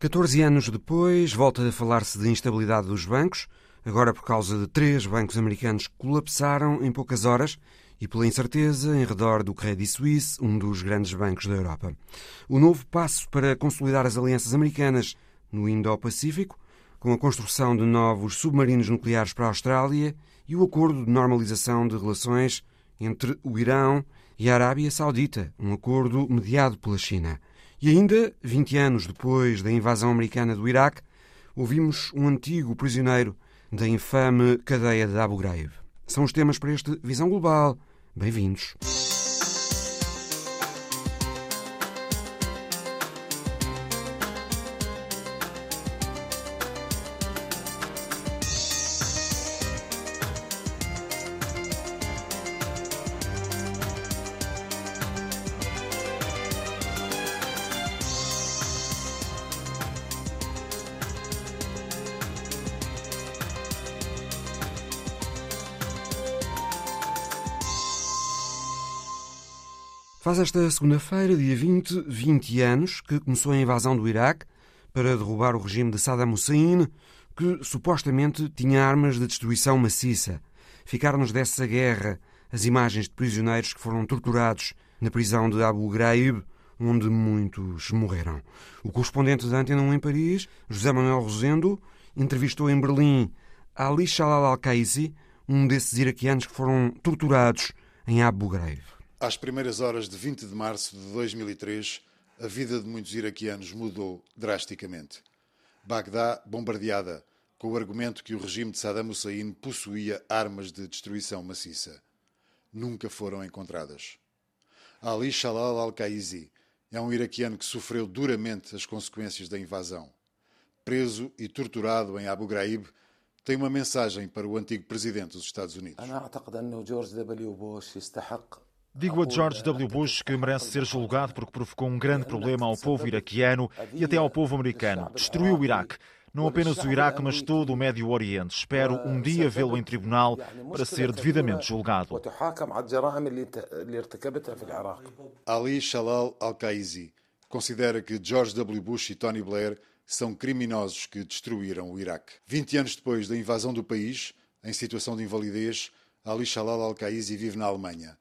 14 anos depois, volta a falar-se de instabilidade dos bancos, agora por causa de três bancos americanos que colapsaram em poucas horas e pela incerteza em redor do Credit Suisse, um dos grandes bancos da Europa. O novo passo para consolidar as alianças americanas no Indo-Pacífico, com a construção de novos submarinos nucleares para a Austrália e o acordo de normalização de relações entre o Irão e a Arábia Saudita, um acordo mediado pela China. E ainda, 20 anos depois da invasão americana do Iraque, ouvimos um antigo prisioneiro da infame cadeia de Abu Ghraib. São os temas para este Visão Global. Bem-vindos. Faz esta segunda-feira, dia 20, 20 anos, que começou a invasão do Iraque para derrubar o regime de Saddam Hussein, que supostamente tinha armas de destruição maciça. Ficaram-nos dessa guerra as imagens de prisioneiros que foram torturados na prisão de Abu Ghraib, onde muitos morreram. O correspondente da Antena 1 em Paris, José Manuel Rosendo, entrevistou em Berlim Ali Shalal al-Qaisi, um desses iraquianos que foram torturados em Abu Ghraib. Às primeiras horas de 20 de março de 2003, a vida de muitos iraquianos mudou drasticamente. Bagdá bombardeada, com o argumento que o regime de Saddam Hussein possuía armas de destruição maciça. Nunca foram encontradas. Ali Shalal al-Qaizi é um iraquiano que sofreu duramente as consequências da invasão. Preso e torturado em Abu Ghraib, tem uma mensagem para o antigo presidente dos Estados Unidos. Digo a George W. Bush que merece ser julgado porque provocou um grande problema ao povo iraquiano e até ao povo americano. Destruiu o Iraque. Não apenas o Iraque, mas todo o Médio Oriente. Espero um dia vê-lo em tribunal para ser devidamente julgado. Ali Shalal al-Qaizi considera que George W. Bush e Tony Blair são criminosos que destruíram o Iraque. 20 anos depois da invasão do país, em situação de invalidez, Ali Shalal al-Qaizi vive na Alemanha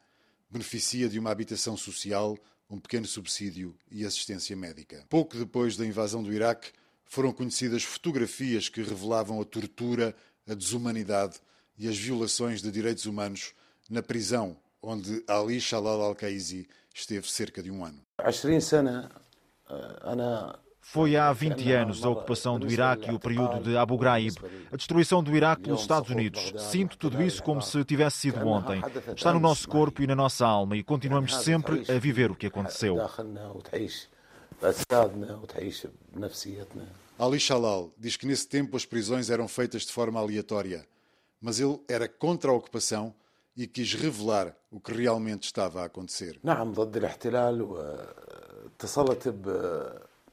beneficia de uma habitação social, um pequeno subsídio e assistência médica. Pouco depois da invasão do Iraque, foram conhecidas fotografias que revelavam a tortura, a desumanidade e as violações de direitos humanos na prisão onde Ali Shalal al-Qaizi esteve cerca de um ano. Foi há 20 anos a ocupação do Iraque e o período de Abu Ghraib, a destruição do Iraque pelos Estados Unidos. Sinto tudo isso como se tivesse sido ontem. Está no nosso corpo e na nossa alma e continuamos sempre a viver o que aconteceu. Ali Shalal diz que nesse tempo as prisões eram feitas de forma aleatória, mas ele era contra a ocupação e quis revelar o que realmente estava a acontecer.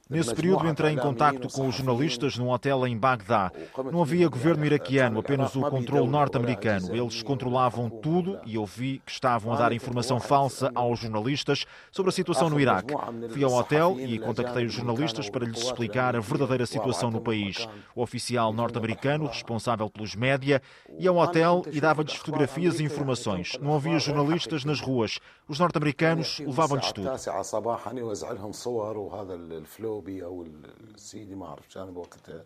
Nesse período entrei em contacto com os jornalistas num hotel em Bagdá. Não havia governo iraquiano, apenas o controle norte-americano. Eles controlavam tudo e eu vi que estavam a dar informação falsa aos jornalistas sobre a situação no Iraque. Fui ao hotel e contactei os jornalistas para lhes explicar a verdadeira situação no país. O oficial norte-americano, responsável pelos média, ia ao hotel e dava-lhes fotografias e informações. Não havia jornalistas nas ruas. Os norte-americanos levavam-lhes tudo. الفلوبي أو السيدي ما أعرف كان بوقتها.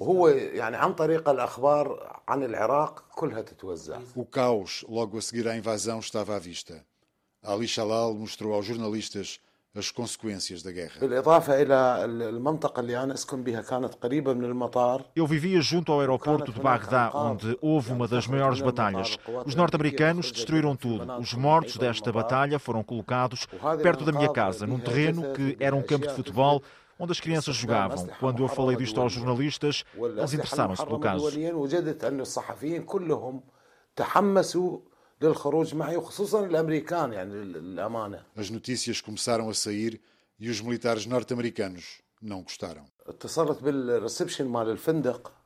وهو يعني عن طريق الأخبار عن العراق كلها تتوزع. O caos. Logo a seguir à invasão estava à vista. Ali Shalal mostrou aos jornalistas as consequências da guerra. Eu vivia junto ao aeroporto de Bagdá, onde houve uma das maiores batalhas. Os norte-americanos destruíram tudo. Os mortos desta batalha foram colocados perto da minha casa, num terreno que era um campo de futebol onde as crianças jogavam. Quando eu falei disto aos jornalistas, eles interessaram-se pelo caso. وجدت ان الصحفيين كلهم تحمسوا للخروج معي وخصوصا الامريكان يعني للامانه As notícias começaram a sair e os militares norte-americanos não gostaram.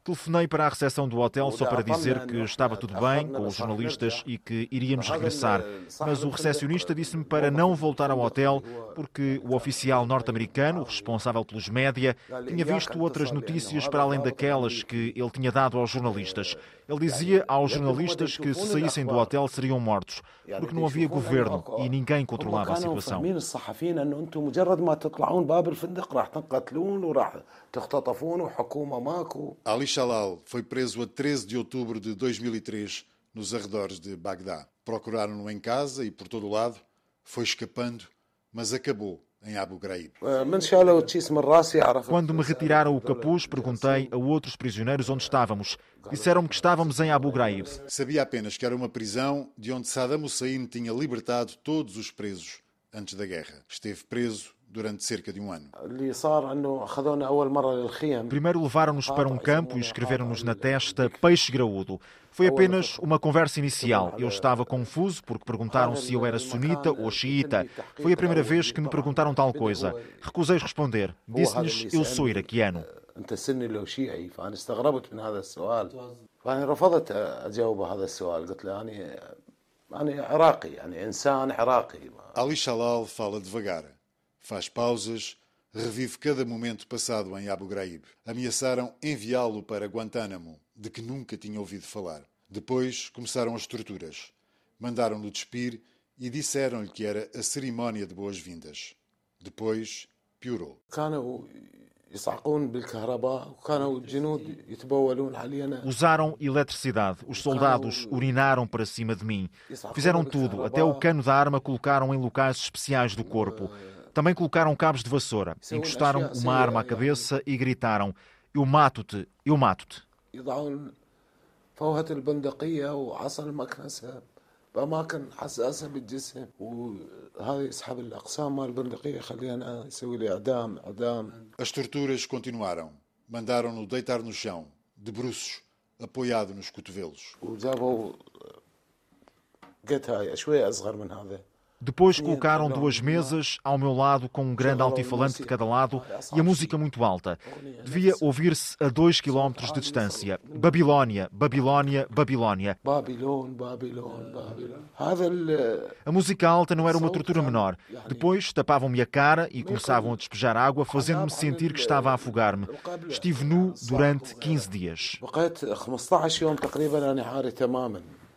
Telefonei para a recepção do hotel só para dizer que estava tudo bem com os jornalistas e que iríamos regressar. Mas o recepcionista disse-me para não voltar ao hotel porque o oficial norte-americano, responsável pelos média, tinha visto outras notícias para além daquelas que ele tinha dado aos jornalistas. Ele dizia aos jornalistas que se saíssem do hotel seriam mortos, porque não havia governo e ninguém controlava a situação. Ali Shalal foi preso a 13 de outubro de 2003 nos arredores de Bagdá. Procuraram-no em casa e por todo o lado. Foi escapando, mas acabou em Abu Ghraib. Quando me retiraram o capuz, perguntei a outros prisioneiros onde estávamos. Disseram-me que estávamos em Abu Ghraib. Sabia apenas que era uma prisão de onde Saddam Hussein tinha libertado todos os presos antes da guerra. Esteve preso durante cerca de um ano. Primeiro levaram-nos para um campo e escreveram-nos na testa peixe graúdo. Foi apenas uma conversa inicial. Eu estava confuso porque perguntaram se eu era sunita ou xiita. Foi a primeira vez que me perguntaram tal coisa. Recusei responder. Disse-lhes eu sou iraquiano. فأنا رفضت أجاوب هذا السؤال قلت له أنا أنا عراقي يعني إنسان عراقي Ali Shalal fala devagar. Faz pausas, revive cada momento passado em Abu Ghraib. Ameaçaram enviá-lo para Guantánamo, de que nunca tinha ouvido falar. Depois começaram as torturas. Mandaram-no despir e disseram-lhe que era a cerimónia de boas-vindas. Depois piorou. Usaram eletricidade. Os soldados urinaram para cima de mim. Fizeram tudo, até o cano da arma colocaram em locais especiais do corpo. Também colocaram cabos de vassoura, encostaram uma arma à cabeça e gritaram: Eu mato-te, eu mato-te. بأماكن حساسة بالجسم وهذا يسحب الأقسام مال البندقية يخليها أنا يسوي لي إعدام إعدام As torturas continuaram. Mandaram-no deitar no chão, de bruços, apoiado nos cotovelos. وجابوا قت هاي شوية أصغر من هذا Depois colocaram duas mesas ao meu lado com um grande altifalante de cada lado e a música muito alta. Devia ouvir-se a dois quilómetros de distância. Babilónia, Babilónia, Babilónia. A música alta não era uma tortura menor. Depois tapavam-me a cara e começavam a despejar água, fazendo-me sentir que estava a afogar-me. Estive nu durante 15 dias.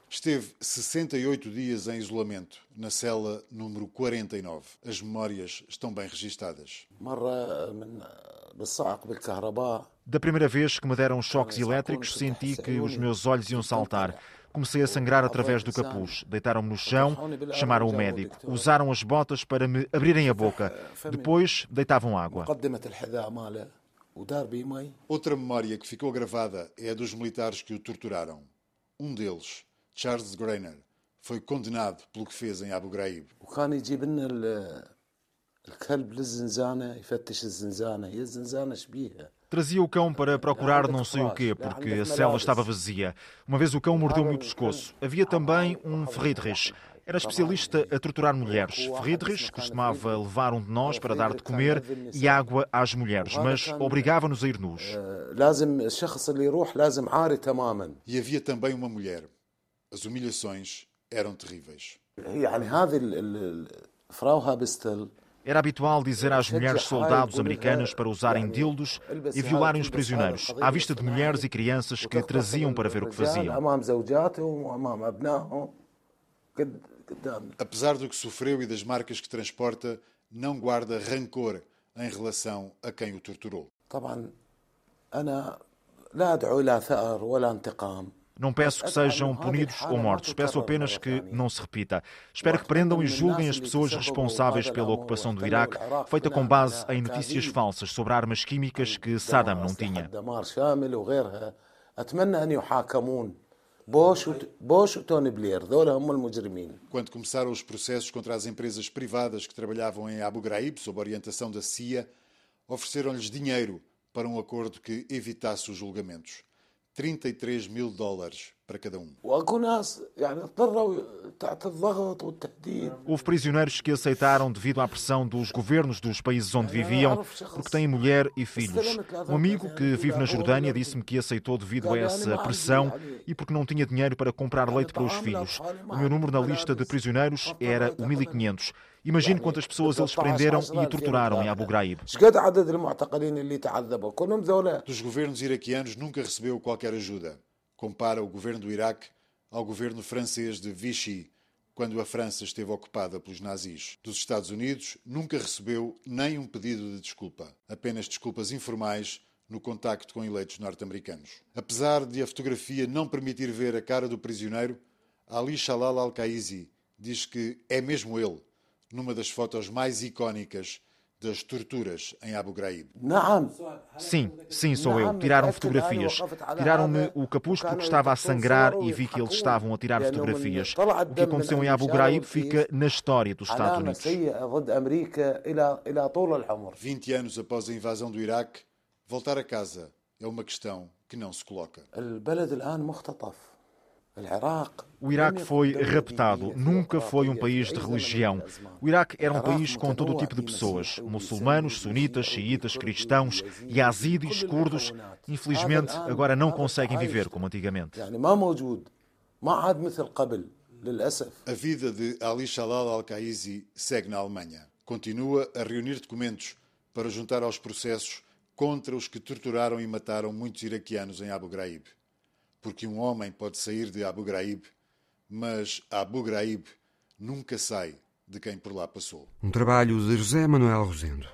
Esteve 68 dias em isolamento, na cela número 49. As memórias estão bem registadas. Da primeira vez que me deram choques elétricos, senti que os meus olhos iam saltar. Comecei a sangrar através do capuz. Deitaram-me no chão, chamaram o médico. Usaram as botas para me abrirem a boca. Depois deitavam água. Outra memória que ficou gravada é a dos militares que o torturaram. Um deles, Charles Greiner foi condenado pelo que fez em Abu Ghraib. Trazia o cão para procurar não sei o quê, porque a cela estava vazia. Uma vez o cão mordeu-me o pescoço. Havia também um Friedrich. Era especialista a torturar mulheres. Friedrich costumava levar um de nós para dar de comer e água às mulheres, mas obrigava-nos a ir nus. E havia também uma mulher, as humilhações eram terríveis. Era habitual dizer às mulheres soldados americanas para usarem dildos e violarem os prisioneiros, à vista de mulheres e crianças que traziam para ver o que faziam. Apesar do que sofreu e das marcas que transporta, não guarda rancor em relação a quem o torturou. Não peço que sejam punidos ou mortos, peço apenas que não se repita. Espero que prendam e julguem as pessoas responsáveis pela ocupação do Iraque, feita com base em notícias falsas sobre armas químicas que Saddam não tinha. Quando começaram os processos contra as empresas privadas que trabalhavam em Abu Ghraib, sob orientação da CIA, ofereceram-lhes dinheiro para um acordo que evitasse os julgamentos. 33 mil dólares para cada um. Houve prisioneiros que aceitaram devido à pressão dos governos dos países onde viviam, porque têm mulher e filhos. Um amigo que vive na Jordânia disse-me que aceitou devido a essa pressão e porque não tinha dinheiro para comprar leite para os filhos. O meu número na lista de prisioneiros era o 1500. Imagine quantas pessoas eles prenderam e torturaram em Abu Ghraib. Dos governos iraquianos nunca recebeu qualquer ajuda. Compara o governo do Iraque ao governo francês de Vichy, quando a França esteve ocupada pelos nazis. Dos Estados Unidos nunca recebeu nem um pedido de desculpa, apenas desculpas informais no contacto com eleitos norte-americanos. Apesar de a fotografia não permitir ver a cara do prisioneiro, Ali Shalal al-Qaizi diz que é mesmo ele, numa das fotos mais icónicas das torturas em Abu Ghraib. Sim, sim, sou eu. Tiraram fotografias. Tiraram-me o capuz porque estava a sangrar e vi que eles estavam a tirar fotografias. O que aconteceu em Abu Ghraib fica na história dos Estados Unidos. 20 anos após a invasão do Iraque, voltar a casa é uma questão que não se coloca. O Iraque foi raptado, nunca foi um país de religião. O Iraque era um país com todo o tipo de pessoas: muçulmanos, sunitas, xiitas, cristãos, yazidis, curdos. Infelizmente, agora não conseguem viver como antigamente. A vida de Ali Shalal al-Qaizi segue na Alemanha. Continua a reunir documentos para juntar aos processos contra os que torturaram e mataram muitos iraquianos em Abu Ghraib porque um homem pode sair de Abu Ghraib, mas Abu Ghraib nunca sai de quem por lá passou. Um trabalho de José Manuel Rosendo.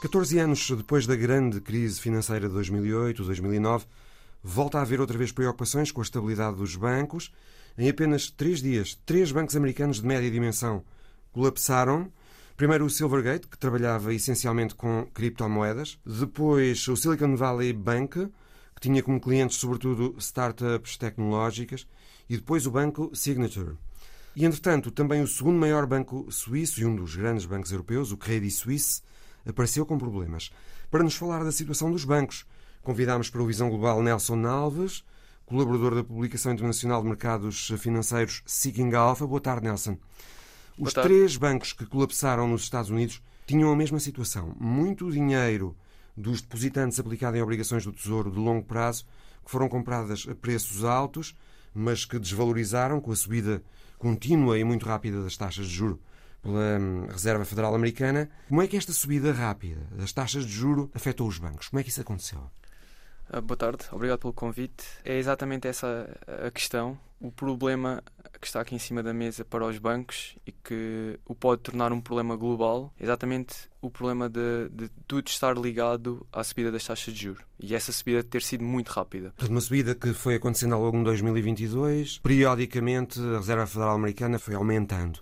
14 anos depois da grande crise financeira de 2008-2009, volta a haver outra vez preocupações com a estabilidade dos bancos. Em apenas três dias, três bancos americanos de média dimensão colapsaram Primeiro o Silvergate, que trabalhava essencialmente com criptomoedas. Depois o Silicon Valley Bank, que tinha como clientes sobretudo startups tecnológicas. E depois o banco Signature. E, entretanto, também o segundo maior banco suíço e um dos grandes bancos europeus, o Credit Suisse, apareceu com problemas. Para nos falar da situação dos bancos, convidámos para o Visão Global Nelson Alves, colaborador da Publicação Internacional de Mercados Financeiros Seeking Alpha. Boa tarde, Nelson. Os três bancos que colapsaram nos Estados Unidos tinham a mesma situação. Muito dinheiro dos depositantes aplicado em obrigações do Tesouro de longo prazo, que foram compradas a preços altos, mas que desvalorizaram com a subida contínua e muito rápida das taxas de juro pela hum, Reserva Federal Americana. Como é que esta subida rápida das taxas de juro afetou os bancos? Como é que isso aconteceu? Ah, boa tarde, obrigado pelo convite. É exatamente essa a questão. O problema que está aqui em cima da mesa para os bancos e que o pode tornar um problema global é exatamente o problema de, de tudo estar ligado à subida das taxas de juros e essa subida ter sido muito rápida. Uma subida que foi acontecendo ao longo de 2022. Periodicamente, a Reserva Federal Americana foi aumentando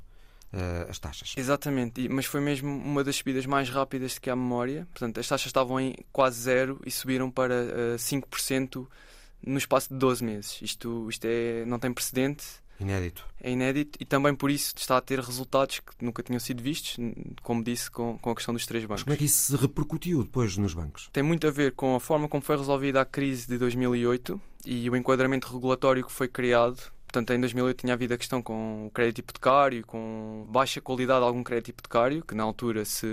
uh, as taxas. Exatamente, mas foi mesmo uma das subidas mais rápidas que há memória. Portanto, as taxas estavam em quase zero e subiram para uh, eh, 5% no espaço de 12 meses. Isto, isto é, não tem precedente. Inédito. É inédito e também por isso está a ter resultados que nunca tinham sido vistos, como disse, com, com a questão dos três bancos. Mas como é que isso se repercutiu depois nos bancos? Tem muito a ver com a forma como foi resolvida a crise de 2008 e o enquadramento regulatório que foi criado Portanto, em 2008 tinha havido a questão com o crédito hipotecário, com baixa qualidade de algum crédito hipotecário, que na altura se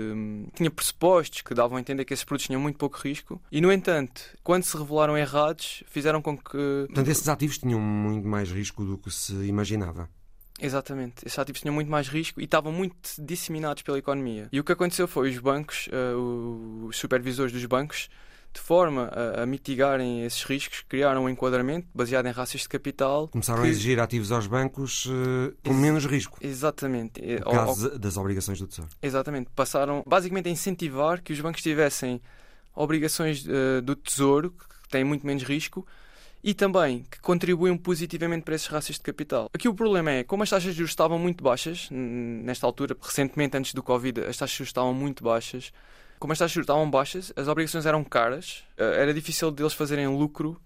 tinha pressupostos que davam a entender que esses produtos tinham muito pouco risco. E, no entanto, quando se revelaram errados, fizeram com que. Portanto, esses ativos tinham muito mais risco do que se imaginava. Exatamente, esses ativos tinham muito mais risco e estavam muito disseminados pela economia. E o que aconteceu foi os bancos, uh, os supervisores dos bancos, de forma a, a, mitigarem esses riscos, criaram um enquadramento baseado em raças de capital. Começaram que... a exigir ativos aos bancos uh, com Ex menos risco. Exatamente. No caso das obrigações do Tesouro. Exatamente. Passaram basicamente a incentivar que os bancos tivessem obrigações uh, do Tesouro, que têm muito menos risco, e também que contribuem positivamente para essas raças de capital. Aqui o problema é, como as taxas de juros estavam muito baixas, nesta altura, recentemente antes do Covid, as taxas de juros estavam muito baixas, como as taxas de juros estavam baixas, as obrigações eram caras, eh, era difícil deles fazerem lucro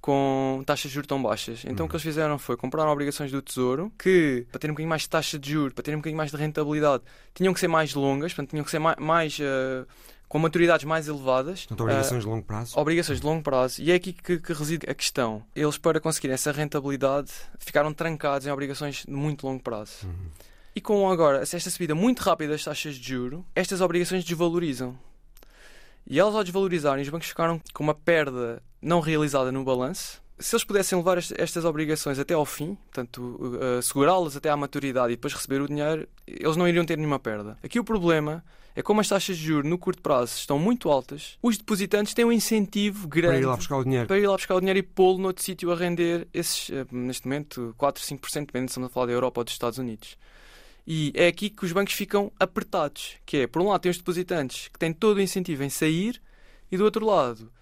com taxas de juros tão baixas. Então uhum. o que eles fizeram foi comprar obrigações do Tesouro que, para terem um bocadinho mais de taxa de juros, para terem um bocadinho mais de rentabilidade, tinham que ser mais longas, portanto, tinham que ser mais, mais uh, com maturidades mais elevadas. Portanto, obrigações uh, de longo prazo. Obrigações de longo prazo. E é aqui que, que, reside a questão. Eles, para conseguirem essa rentabilidade, ficaram trancados em obrigações de muito longo prazo. Uhum. E com agora esta subida muito rápida das taxas de juro, estas obrigações desvalorizam. E elas, ao desvalorizarem, os bancos ficaram com uma perda não realizada no balanço. Se eles pudessem levar estas obrigações até ao fim, portanto, uh, segurá-las até à maturidade e depois receber o dinheiro, eles não iriam ter nenhuma perda. Aqui o problema é como as taxas de juros no curto prazo estão muito altas, os depositantes têm um incentivo grande para ir lá buscar o dinheiro, para ir lá buscar o dinheiro e pô-lo noutro sítio a render esses, eh, neste momento, 4, 5%, dependendo se estamos a falar da Europa ou dos Estados Unidos. E é aqui que os bancos ficam apertados, que é, por um lado, tem os depositantes que têm todo o incentivo em sair e do outro lado,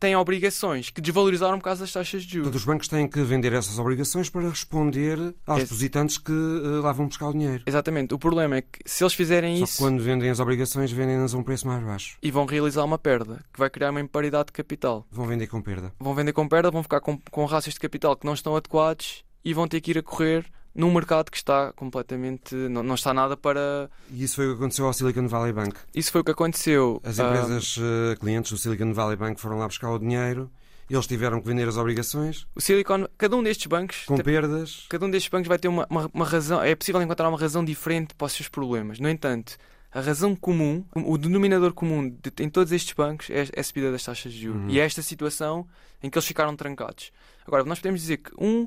têm obrigações que desvalorizaram por causa das taxas de juros. Portanto, os bancos têm que vender essas obrigações para responder aos depositantes que uh, lá vão buscar o dinheiro. Exatamente. O problema é que se eles fizerem Só isso... quando vendem as obrigações, vendem-nas a um preço mais baixo. E vão realizar uma perda, que vai criar uma imparidade de capital. Vão vender com perda. Vão vender com perda, vão ficar com, com rácios de capital que não estão adequados e vão ter que ir a correr num mercado que está completamente. Não, não está nada para. E isso foi o que aconteceu ao Silicon Valley Bank? Isso foi o que aconteceu. As empresas uh, clientes do Silicon Valley Bank foram lá buscar o dinheiro. Eles tiveram que vender as obrigações. O Silicon, cada um destes bancos. Com perdas. Cada um destes bancos vai ter uma, uma, uma razão. É possível encontrar uma razão diferente para os seus problemas. No entanto, a razão comum, o denominador comum de, em todos estes bancos é, é a subida das taxas de juros. Uhum. E é esta situação em que eles ficaram trancados. Agora, nós podemos dizer que um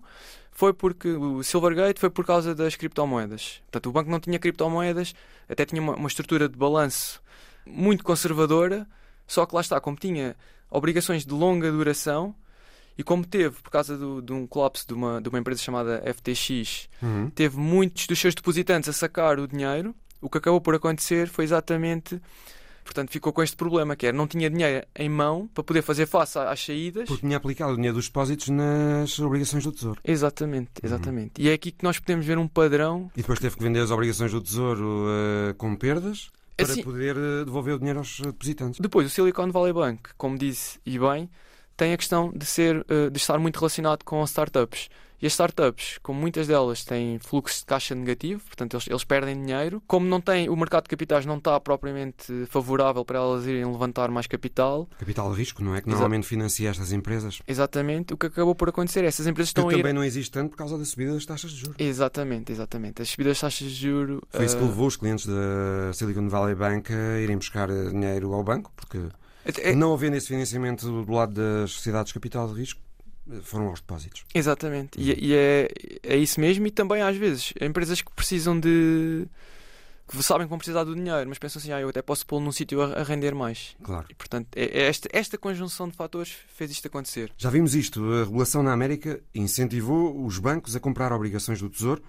foi porque o Silvergate foi por causa das criptomoedas. Portanto, o banco não tinha criptomoedas, até tinha uma, uma estrutura de balanço muito conservadora, só que lá está, como tinha obrigações de longa duração e como teve, por causa do, de um colapso de uma, de uma empresa chamada FTX, uhum. teve muitos dos seus depositantes a sacar o dinheiro, o que acabou por acontecer foi exatamente Portanto, ficou com este problema, que era não tinha dinheiro em mão para poder fazer face às saídas. Porque tinha aplicado o dinheiro dos depósitos nas obrigações do Tesouro. Exatamente, uhum. exatamente. Uhum. E é aqui que nós podemos ver um padrão. E depois teve que vender as obrigações do Tesouro uh, com perdas para assim, poder uh, devolver o dinheiro aos depositantes. Depois, o Silicon Valley Bank, como disse e bem, tem a questão de, ser, uh, de estar muito relacionado com startups. E as startups, como muitas delas têm fluxo de caixa negativo, portanto eles, eles perdem dinheiro, como não tem, o mercado de capitais não está propriamente favorável para elas irem levantar mais capital. Capital de risco, não é? Que normalmente financia estas empresas. Exatamente. O que acabou por acontecer é essas empresas estão que a ir... também não existe tanto por causa da subida das taxas de juros. Exatamente, exatamente. As subidas das taxas de juros... Foi isso que eh, levou os clientes da Silicon Valley Bank a irem buscar dinheiro ao banco, porque é... é- não havendo esse financiamento do lado das sociedades de capital de risco, foram aos depósitos. Exatamente, e, e, é, é isso mesmo, e também às vezes empresas que precisam de que sabem que vão precisar do dinheiro, mas pensam assim, ah, eu até posso pô-lo num sítio a, a, render mais. Claro. E, portanto, é, é esta, esta conjunção de fatores fez isto acontecer. Já vimos isto. A regulação na América incentivou os bancos a comprar obrigações do Tesouro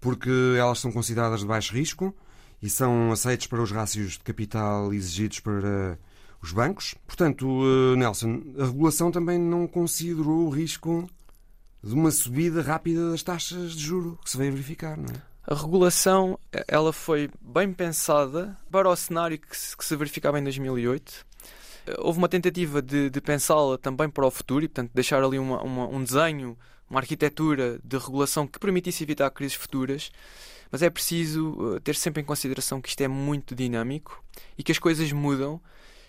porque elas são consideradas de baixo risco e são aceites para os rácios de capital exigidos para os bancos. Portanto, eh, Nelson, a regulação também não considerou o risco de uma subida rápida das taxas de juro que se veio verificar, não é? A regulação ela foi bem pensada para o cenário que se, verificava em 2008. Houve uma tentativa de, de pensá-la também para o futuro e, portanto, deixar ali uma, uma, um desenho, uma arquitetura de regulação que permitisse evitar crises futuras. Mas é preciso eh, ter sempre em consideração que isto é muito dinâmico e que as coisas mudam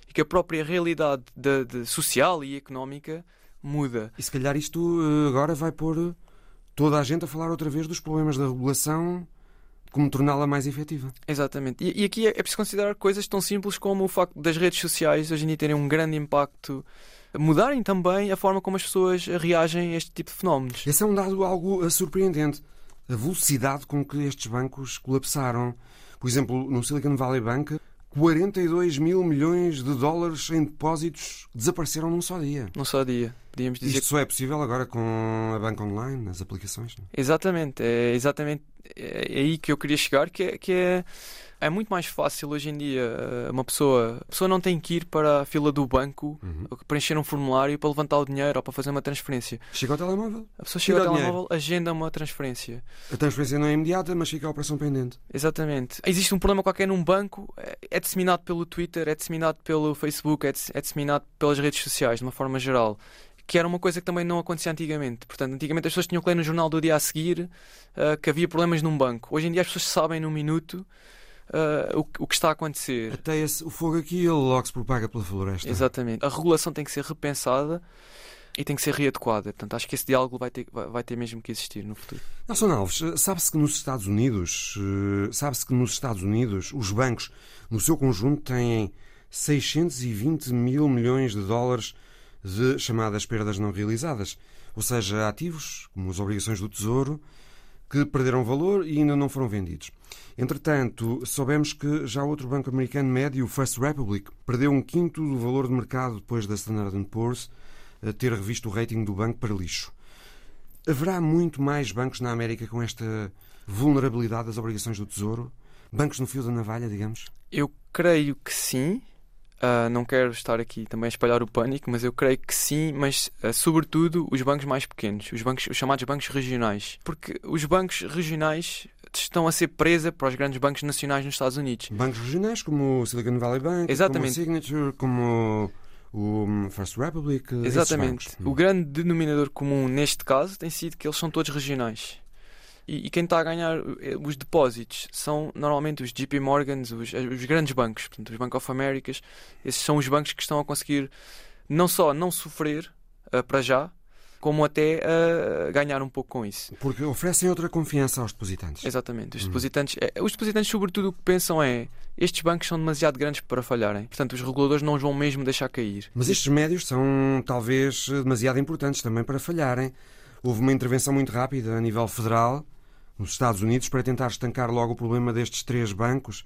e que a própria realidade de, de social e económica muda. E se calhar isto eh, agora vai pôr toda a gente a falar outra vez dos problemas da regulação, como torná-la mais efetiva. Exatamente. E, e aqui é, é, preciso considerar coisas tão simples como o facto das redes sociais hoje em dia terem um grande impacto, mudarem também a forma como as pessoas reagem a este tipo de fenómenos. Esse é um dado algo surpreendente. A velocidade com que estes bancos colapsaram. Por exemplo, no Silicon Valley Bank, 42 mil milhões de dólares em depósitos desapareceram num só dia. Num só dia. Podíamos dizer Isto só é possível agora com a banca online, as aplicações. Não? Exatamente. É exatamente é aí que eu queria chegar, que é, que é é muito mais fácil hoje em dia eh, uma pessoa. A pessoa não tem que ir para a fila do banco uhum. preencher um formulário para levantar o dinheiro ou para fazer uma transferência. Chega ao telemóvel. A pessoa chega ao telemóvel, agenda uma transferência. A transferência não é imediata, mas fica a operação pendente. Exatamente. Existe um problema qualquer num banco, é, é disseminado pelo Twitter, é disseminado pelo Facebook, é, é disseminado pelas redes sociais, de uma forma geral que era uma coisa que também não acontecia antigamente. Portanto, antigamente as pessoas tinham que ler no jornal do dia a seguir uh, que havia problemas num banco. Hoje em dia as pessoas sabem num minuto uh, o, o, que está a acontecer. Até esse, o fogo aqui ele logo se propaga pela floresta. Exatamente. A regulação tem que ser repensada e tem que ser readequada. Portanto, acho que esse diálogo vai ter, vai, ter mesmo que existir no futuro. Nelson Alves, sabe-se que nos Estados Unidos, eh, sabe-se que nos Estados Unidos os bancos, no seu conjunto, têm 620 mil milhões de dólares de chamadas perdas não realizadas, ou seja, ativos, como as obrigações do Tesouro, que perderam valor e ainda não foram vendidos. Entretanto, soubemos que já outro banco americano médio, o First Republic, perdeu um quinto do valor de mercado depois da Standard Poor's ter revisto o rating do banco para lixo. Haverá muito mais bancos na América com esta vulnerabilidade das obrigações do Tesouro? Bancos no fio da navalha, digamos? Eu creio que sim. Uh, não quero estar aqui também a espalhar o pânico, mas eu creio que sim, mas uh, sobretudo os bancos mais pequenos, os, bancos, os chamados bancos regionais. Porque os bancos regionais estão a ser presa para os grandes bancos nacionais nos Estados Unidos. Bancos regionais como o Silicon Valley Bank, Exatamente. como o Signature, como o First Republic. Exatamente. O grande denominador comum neste caso tem sido que eles são todos regionais. E, e, quem está a ganhar eh, os depósitos são normalmente os JP Morgans, os, os grandes bancos, portanto, os Bank of Americas. Esses são os bancos que estão a conseguir não só não sofrer uh, para já, como até uh, ganhar um pouco com isso. Porque oferecem outra confiança aos depositantes. Exatamente. Os hum. depositantes, é, os depositantes sobretudo, o que pensam é estes bancos são demasiado grandes para falharem. Portanto, os reguladores não os vão mesmo deixar cair. Mas estes médios são talvez demasiado importantes também para falharem. Houve uma intervenção muito rápida a nível federal nos Estados Unidos para tentar estancar logo o problema destes três bancos.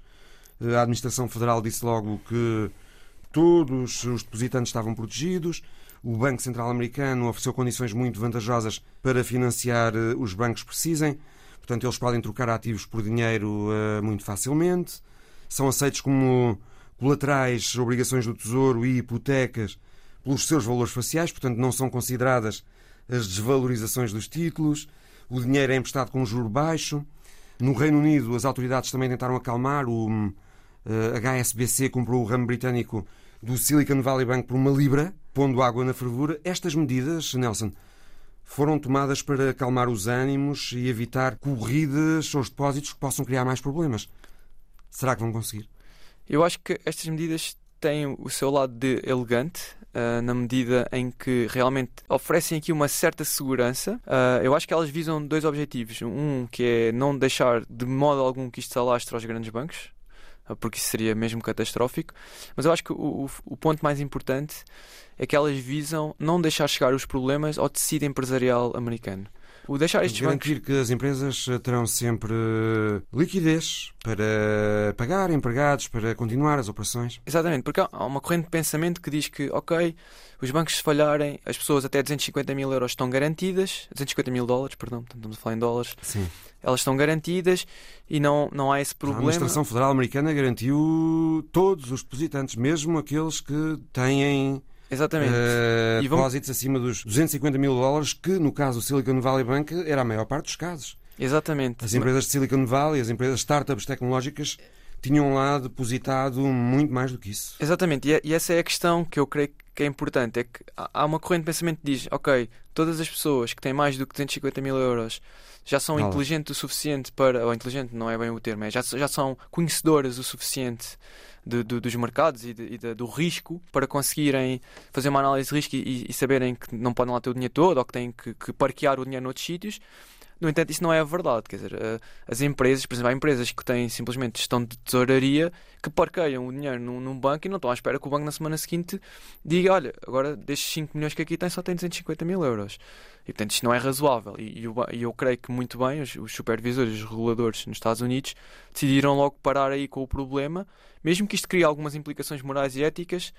A administração federal disse logo que todos os depositantes estavam protegidos o Banco Central Americano ofereceu condições muito vantajosas para financiar eh, os bancos precisem. Portanto, eles podem trocar ativos por dinheiro uh, muito facilmente. São aceitos como colaterais obrigações do Tesouro e hipotecas pelos seus valores faciais, portanto, não são consideradas as desvalorizações dos títulos. O dinheiro é emprestado com um juro baixo. No Reino Unido, as autoridades também tentaram acalmar. O uh, eh, HSBC comprou o ramo britânico do Silicon Valley Bank por uma libra pondo água na fervura. Estas medidas, Nelson, foram tomadas para acalmar os ânimos e evitar corridas aos depósitos que possam criar mais problemas. Será que vão conseguir? Eu acho que estas medidas têm o seu lado de elegante, uh, na medida em que realmente oferecem aqui uma certa segurança. Uh, eu acho que elas visam dois objetivos. Um que é não deixar de modo algum que isto se alastre aos grandes bancos, porque isso seria mesmo catastrófico. Mas eu acho que o, o ponto mais importante é que elas visam não deixar chegar os problemas ao tecido empresarial americano. O deixar estes Garantir bancos... que as empresas terão sempre liquidez para pagar empregados, para continuar as operações. Exatamente, porque há uma corrente de pensamento que diz que, ok, os bancos se falharem, as pessoas até 250 mil euros estão garantidas, 250 mil dólares, perdão, estamos a falar em dólares. Sim. Elas estão garantidas e não, não há esse problema. A Administração Federal Americana garantiu todos os depositantes, mesmo aqueles que têm Exatamente. Uh, e vamos... Depósitos acima dos 250 mil dólares, que no caso do Silicon Valley Bank era a maior parte dos casos. Exatamente. As empresas de Silicon Valley, as empresas startups tecnológicas tinham lá depositado muito mais do que isso. Exatamente, e, essa é a questão que eu creio que é importante, é que há uma corrente de pensamento que diz, ok, todas as pessoas que têm mais do que 250 mil euros já são inteligentes o suficiente para, ou inteligente não é bem o termo, é, já, já são conhecedoras o suficiente de, de, dos mercados e, de, e do risco para conseguirem fazer uma análise de risco e, e, saberem que não podem lá ter o dinheiro todo ou que têm que, que parquear o dinheiro noutros sítios. No entanto, isso não é a verdade. Quer dizer, eh, as empresas, por exemplo, há empresas que têm simplesmente gestão de tesouraria que parqueiam o dinheiro num, num, banco e não estão à espera que o banco na semana seguinte diga: olha, agora destes 5 milhões que aqui tem, só tem 250 mil euros. E portanto, isto não é razoável. E, e eu, eu, creio que muito bem os, os supervisores, os reguladores nos Estados Unidos decidiram logo parar aí com o problema, mesmo que isto crie algumas implicações morais e éticas.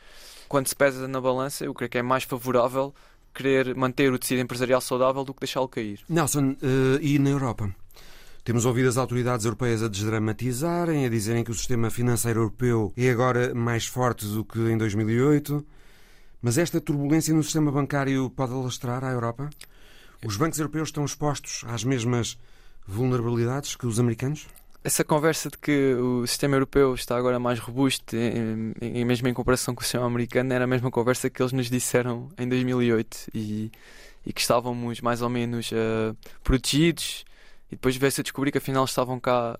Quando se pesa na balança, eu creio que é mais favorável querer manter o tecido empresarial saudável do que deixá-lo cair. Nelson, uh, e na Europa? Temos ouvido as autoridades europeias a desdramatizarem, a dizerem que o sistema financeiro europeu é agora mais forte do que em 2008. Mas esta turbulência no sistema bancário pode alastrar a Europa? Os bancos europeus estão expostos às mesmas vulnerabilidades que os americanos? Essa conversa de que o sistema europeu está agora mais robusto, e mesmo em comparação com o sistema americano, era a mesma conversa que eles nos disseram em 2008 e, e que estávamos mais ou menos uh, protegidos e depois veio-se a descobrir que afinal estavam cá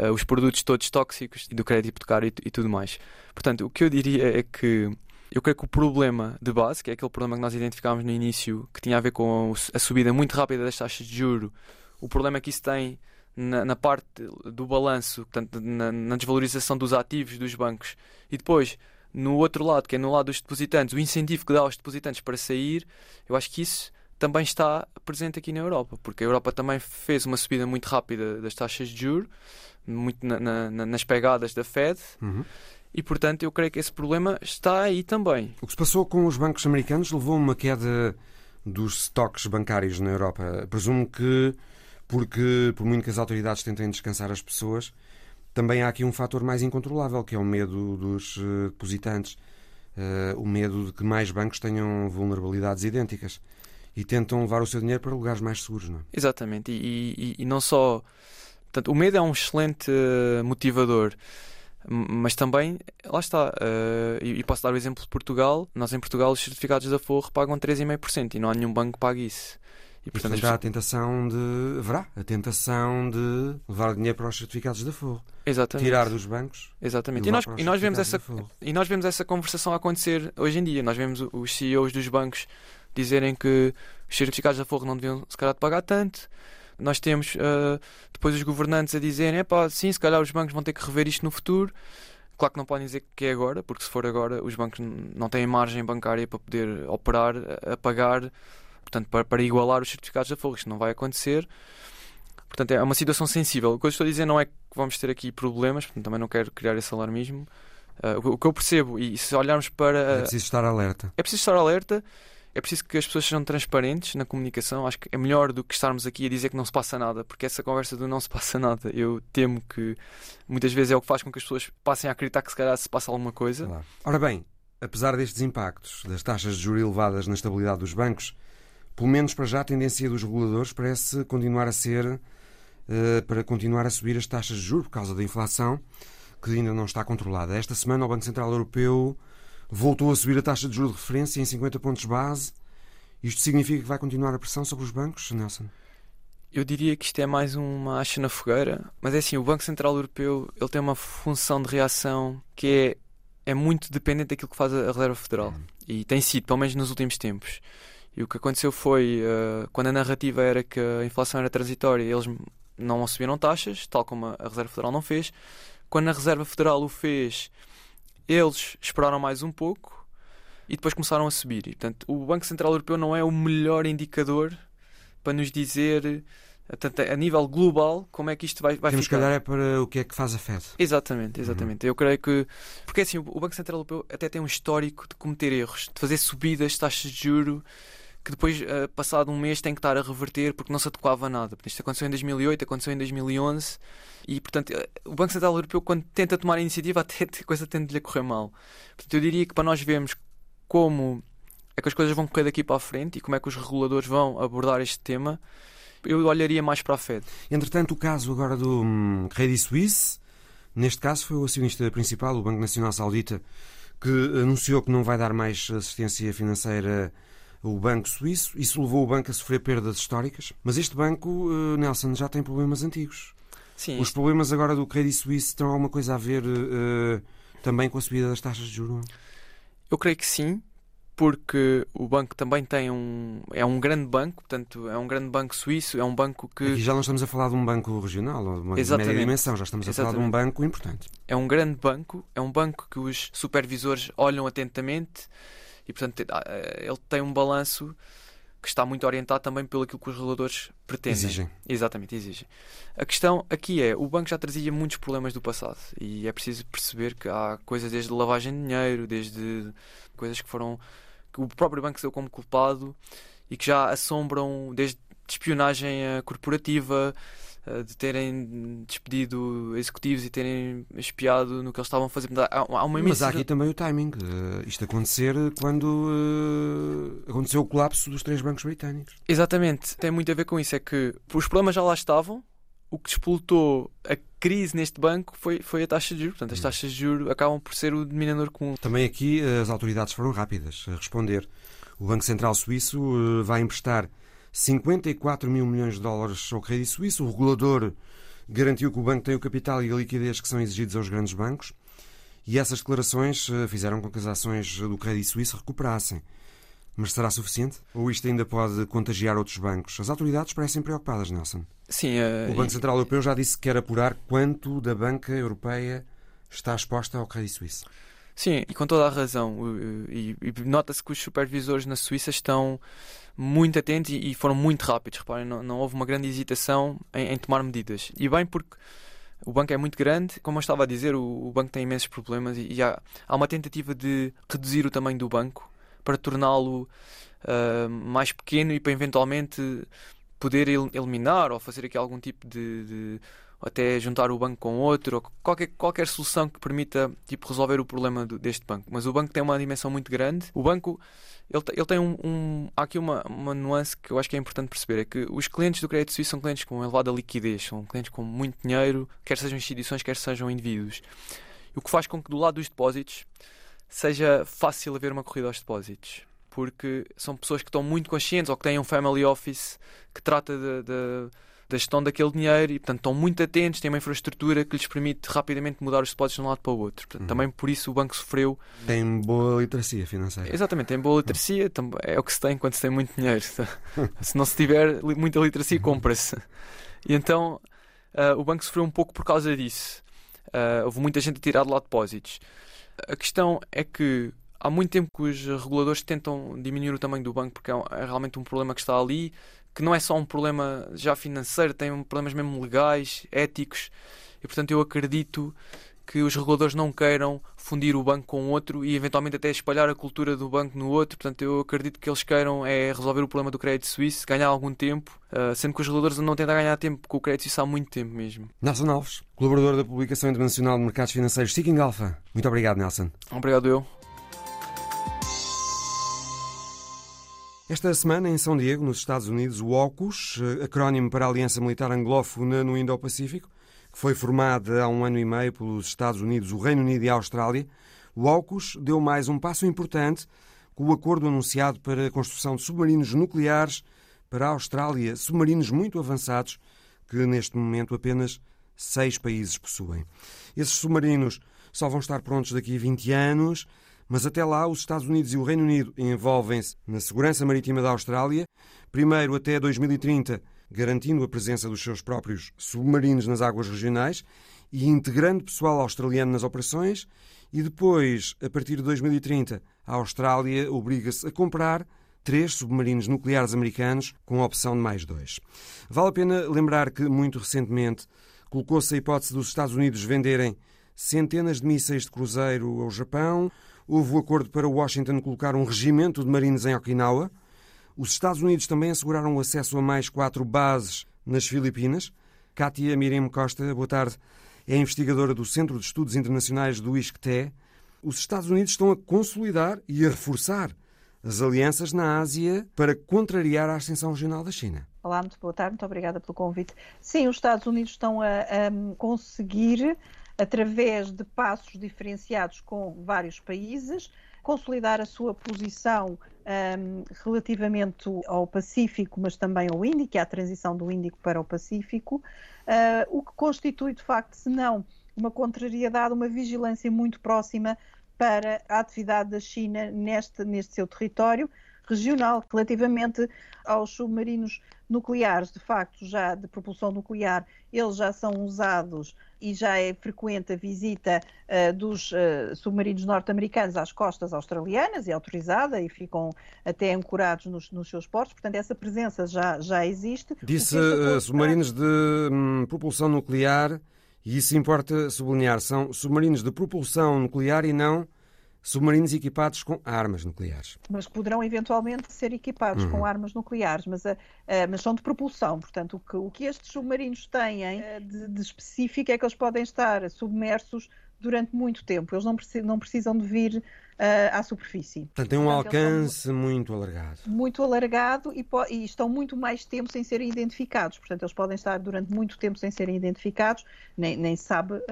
uh, os produtos todos tóxicos do crédito hipotecário e, e tudo mais. Portanto, o que eu diria é que eu creio que o problema de base, que é aquele problema que nós identificámos no início, que tinha a ver com a subida muito rápida das taxas de juro, o problema que isso tem na, na parte do balanço, portanto, na, na, desvalorização dos ativos dos bancos, e depois no outro lado, que é no lado dos depositantes, o incentivo que dá aos depositantes para sair, eu acho que isso também está presente aqui na Europa, porque a Europa também fez uma subida muito rápida das taxas de juros, muito na, nas pegadas da Fed. Uhum e, portanto, eu creio que esse problema está aí também. O que se passou com os bancos americanos levou a uma queda dos estoques bancários na Europa. Presumo que, porque por muito que as autoridades tentem descansar as pessoas, também há aqui um fator mais incontrolável, que é o medo dos uh, depositantes, uh, o medo de que mais bancos tenham vulnerabilidades idênticas e tentam levar o seu dinheiro para lugares mais seguros. Não é? Exatamente, e, e, e não só. Portanto, o medo é um excelente uh, motivador. Mas também, lá está, uh, e, posso dar o exemplo de Portugal. Nós em Portugal os certificados da Forro pagam 3,5% e não há nenhum banco que pague isso. E, portanto, e, portanto a tentação de. Haverá a tentação de levar dinheiro para os certificados da Forro. Exatamente. Tirar dos bancos. Exatamente. E, nós, e, nós vemos essa, e nós vemos essa conversação acontecer hoje em dia. Nós vemos os CEOs dos bancos dizerem que os certificados da Forro não deviam, se calhar, pagar tanto nós temos uh, depois os governantes a dizerem: pá, sim, se calhar os bancos vão ter que rever isto no futuro. Claro que não podem dizer que é agora, porque se for agora, os bancos não têm margem bancária para poder operar a pagar, portanto, para, para igualar os certificados da Forro. Isto não vai acontecer. Portanto, é uma situação sensível. O que eu estou a dizer não é que vamos ter aqui problemas, portanto, também não quero criar esse alarmismo. Uh, o que eu percebo, e se olharmos para. É preciso estar alerta. É preciso estar alerta é preciso que as pessoas sejam transparentes na comunicação. Acho que é melhor do que estarmos aqui a dizer que não se passa nada, porque essa conversa do não se passa nada, eu temo que muitas vezes é o que faz com que as pessoas passem a acreditar que se calhar se passa alguma coisa. Claro. Ora bem, apesar destes impactos das taxas de juros elevadas na estabilidade dos bancos, pelo menos para já a tendência dos reguladores parece continuar a ser uh, para continuar a subir as taxas de juros por causa da inflação, que ainda não está controlada. Esta semana o Banco Central Europeu voltou a subir a taxa de juros de referência em 50 pontos base. Isto significa que vai continuar a pressão sobre os bancos, Nelson? Eu diria que isto é mais uma acha na fogueira, mas é assim, o Banco Central Europeu ele tem uma função de reação que é, é muito dependente daquilo que faz a Reserva Federal. Hum. E tem sido, pelo menos nos últimos tempos. E o que aconteceu foi, uh, quando a narrativa era que a inflação era transitória, eles não subiram taxas, tal como a Reserva Federal não fez. Quando a Reserva Federal o fez, eles esperaram mais um pouco e depois começaram a subir. E, portanto, o Banco Central Europeu não é o melhor indicador para nos dizer a nível global como é que isto vai, vai Temos ficar. que olhar é para o que é que faz a Fed. Exatamente, exatamente. Uhum. Eu creio que. Porque assim, o Banco Central Europeu até tem um histórico de cometer erros, de fazer subidas de taxas de juro que depois, uh, passado um mês, tem que estar a reverter porque não se adequava a nada. Isto aconteceu em 2008, aconteceu em 2011 e, portanto, eh, o Banco Central Europeu, quando tenta tomar a iniciativa, até a coisa tende-lhe a correr mal. Portanto, eu diria que para nós vermos como é que as coisas vão correr daqui para a frente e como é que os reguladores vão abordar este tema, eu olharia mais para a Fed. Entretanto, o caso agora do hum, Credit Suisse, neste caso foi o acionista principal, o Banco Nacional Saudita, que anunciou que não vai dar mais assistência financeira o Banco Suíço. Isso levou o banco a sofrer perdas históricas. Mas este banco, eh, Nelson, já tem problemas antigos. Sim. Os problemas agora do Credit Suisse têm alguma coisa a ver uh, também com a subida das taxas de juros? Eu creio que sim, porque o banco também tem um é um grande banco, portanto é um grande banco suíço, é um banco que Aqui já não estamos a falar de um banco regional ou de uma Exatamente. média dimensão, já estamos a Exatamente. falar de um banco importante. É um grande banco, é um banco que os supervisores olham atentamente e portanto eh, ele tem um balanço que está muito orientado também pelo aquilo que os reguladores pretendem. Exigem. Exatamente, exigem. A questão aqui é, o banco já trazia muitos problemas do passado e é preciso perceber que há coisas desde lavagem de dinheiro, desde coisas que foram que o próprio banco deu como culpado e que já assombram desde espionagem eh, corporativa, de terem despedido executivos e terem espiado no que eles estavam a fazer. Há, há uma Mas há aqui também o timing. Uh, isto acontecer quando uh, aconteceu o colapso dos três bancos britânicos. Exatamente. Tem muito a ver com isso. É que os problemas já lá estavam. O que explotou a crise neste banco foi, foi a taxa de juros. Portanto, as hum. taxas de juros acabam por ser o denominador comum. Também aqui as autoridades foram rápidas a responder. O Banco Central Suíço vai emprestar 54 mil milhões de dólares ao Credit Suisse. O regulador garantiu que o banco tem o capital e a liquidez que são exigidos aos grandes bancos e essas declarações eh, fizeram com que as ações do Credit Suisse recuperassem. Mas será suficiente? Ou isto ainda pode contagiar outros bancos? As autoridades parecem preocupadas, Nelson. Sim. Uh, o Banco Central. Europeu já disse que quer apurar quanto da banca europeia está exposta ao Credit Suisse. Sim, e com toda a razão. E, e nota-se que os supervisores na Suíça estão muito atentos e, foram muito rápidos. Reparem, não, não houve uma grande hesitação em, em, tomar medidas. E bem porque o banco é muito grande, como eu estava a dizer, o, o banco tem imensos problemas e, e há, há, uma tentativa de reduzir o tamanho do banco para torná-lo uh, mais pequeno e para eventualmente poder eliminar ou fazer aqui algum tipo de, de até juntar o banco com outro, ou qualquer, qualquer solução que permita tipo, resolver o problema do, deste banco. Mas o banco tem uma dimensão muito grande. O banco ele, ele tem um, um, Há aqui uma, uma nuance que eu acho que é importante perceber: é que os clientes do Crédito Suíço são clientes com elevada liquidez, são clientes com muito dinheiro, quer sejam instituições, quer sejam indivíduos. O que faz com que do lado dos depósitos seja fácil haver uma corrida aos depósitos. Porque são pessoas que estão muito conscientes ou que têm um family office que trata de, de da gestão daquele dinheiro e, portanto, estão muito atentos, têm uma infraestrutura que lhes permite rapidamente mudar os depósitos de um lado para o outro. Portanto, uhum. Também por isso o banco sofreu. Tem boa literacia financeira. Exatamente, tem boa literacia, é o que se tem quando se tem muito dinheiro. se não se tiver muita literacia, uhum. compra-se. E então uh, o banco sofreu um pouco por causa disso. Uh, houve muita gente a tirar de lá depósitos. A questão é que há muito tempo que os reguladores tentam diminuir o tamanho do banco porque é, é realmente um problema que está ali que não é só um problema já financeiro, tem problemas mesmo legais, éticos, e portanto eu acredito que os reguladores não queiram fundir o banco com outro e eventualmente até espalhar a cultura do banco no outro. Portanto, eu acredito que eles queiram é resolver o problema do crédito suíço, ganhar algum tempo, uh, sendo que os reguladores não tentam ganhar tempo com o crédito suíço há muito tempo mesmo. Nelson Alves, colaborador da Publicação Internacional de Mercados Financeiros Seeking Alpha. Muito obrigado, Nelson. Obrigado eu. Esta semana, em São Diego, nos Estados Unidos, o AUKUS, eh, acrónimo para a Aliança Militar Anglófona no Indo-Pacífico, que foi formada há um ano e meio pelos Estados Unidos, o Reino Unido e a Austrália, o AUKUS deu mais um passo importante com o acordo anunciado para a construção de submarinos nucleares para a Austrália, submarinos muito avançados que neste momento apenas seis países possuem. Esses submarinos só vão estar prontos daqui a 20 anos mas até lá, os Estados Unidos e o Reino Unido envolvem-se na segurança marítima da Austrália, primeiro até 2030, garantindo a presença dos seus próprios submarinos nas águas regionais e integrando pessoal australiano nas operações, e depois, a partir de 2030, a Austrália obriga-se a comprar três submarinos nucleares americanos, com a opção de mais dois. Vale a pena lembrar que, muito recentemente, colocou-se a hipótese dos Estados Unidos venderem centenas de mísseis de cruzeiro ao Japão, Houve o acordo para Washington colocar um regimento de marines em Okinawa. Os Estados Unidos também asseguraram o acesso a mais quatro bases nas Filipinas. Kátia Mirim Costa, boa tarde, é investigadora do Centro de Estudos Internacionais do ISCTE. Os Estados Unidos estão a consolidar e a reforçar as alianças na Ásia para contrariar a ascensão regional da China. Olá, muito boa tarde, muito obrigada pelo convite. Sim, os Estados Unidos estão a, a conseguir através de passos diferenciados com vários países, consolidar a sua posição um, relativamente ao Pacífico, mas também ao Índico, à transição do Índico para o Pacífico, uh, o que constitui, de facto, se não uma contrariedade, uma vigilância muito próxima para a atividade da China neste, neste seu território regional. Relativamente aos submarinos nucleares, de facto, já de propulsão nuclear, eles já são usados e já é frequente a visita uh, dos uh, submarinos norte-americanos às costas australianas, é autorizada e ficam até ancorados nos, nos, seus portos, portanto essa presença já, já existe. Disse uh, submarinos de hum, propulsão nuclear, e isso importa sublinhar, são submarinos de propulsão nuclear e não submarinos equipados com armas nucleares. Mas poderão eventualmente ser equipados uhum. com armas nucleares, mas, a, a, mas, são de propulsão. Portanto, o que, o que estes submarinos têm eh, de, de, específico é que eles podem estar submersos durante muito tempo. Eles não, precisam, de vir à superfície. Portanto, tem um Portanto, alcance muito alargado. Muito alargado e, e, estão muito mais tempo sem serem identificados. Portanto, eles podem estar durante muito tempo sem serem identificados, nem, nem sabe uh,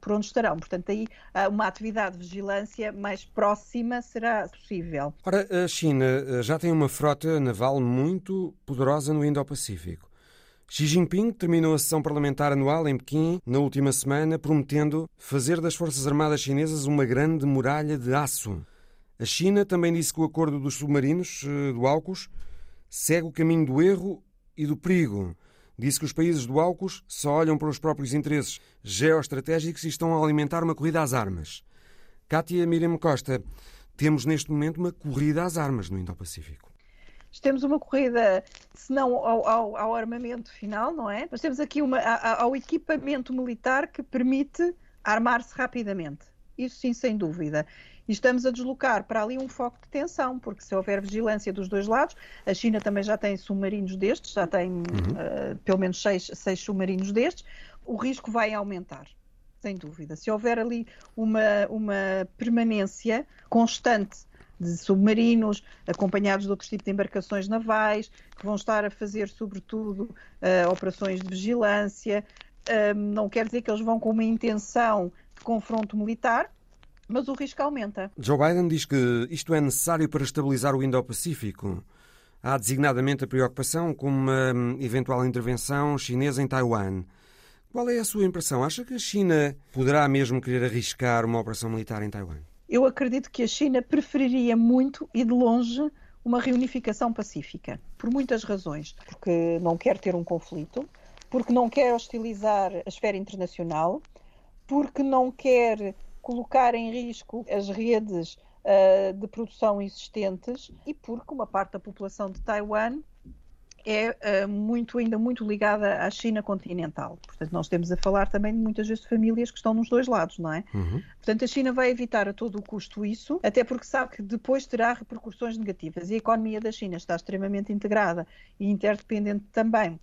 por onde estarão. Portanto, aí uh, uma atividade de vigilância mais próxima será possível. Ora, a China já tem uma frota naval muito poderosa no Indo-Pacífico. Xi Jinping terminou a sessão parlamentar anual em Pequim na última semana, prometendo fazer das Forças Armadas Chinesas uma grande muralha de aço. A China também disse que o acordo dos submarinos eh, do AUKUS segue o caminho do erro e do perigo. Disse que os países do AUKUS só olham para os próprios interesses geoestratégicos e estão a alimentar uma corrida às armas. Kátia Miriam Costa, temos neste momento uma corrida às armas no Indo-Pacífico temos uma corrida, se não ao, ao, ao, armamento final, não é? Mas temos aqui uma, ao equipamento militar que permite armar-se rapidamente. Isso sim, sem dúvida. E estamos a deslocar para ali um foco de tensão, porque se houver vigilância dos dois lados, a China também já tem submarinos destes, já tem uhum. uh, pelo menos seis, seis submarinos destes, o risco vai aumentar sem dúvida. Se houver ali uma, uma permanência constante de submarinos, acompanhados de outros tipos de embarcações navais, que vão estar a fazer, sobretudo, uh, operações de vigilância. Uh, não quer dizer que eles vão com uma intenção de confronto militar, mas o risco aumenta. Joe Biden diz que isto é necessário para estabilizar o Indo-Pacífico. Há designadamente a preocupação com uma hum, eventual intervenção chinesa em Taiwan. Qual é a sua impressão? Acha que a China poderá mesmo querer arriscar uma operação militar em Taiwan? Eu acredito que a China preferiria muito e de longe uma reunificação pacífica, por muitas razões. Porque não quer ter um conflito, porque não quer hostilizar a esfera internacional, porque não quer colocar em risco as redes uh, de produção existentes e porque uma parte da população de Taiwan é uh, muito, ainda muito ligada à China continental. Portanto, nós temos a falar também de muitas vezes de famílias que estão nos dois lados, não é? Uhum. Portanto, a China vai evitar a todo o custo isso, até porque sabe que depois terá repercussões negativas. E a economia da China está extremamente integrada e interdependente também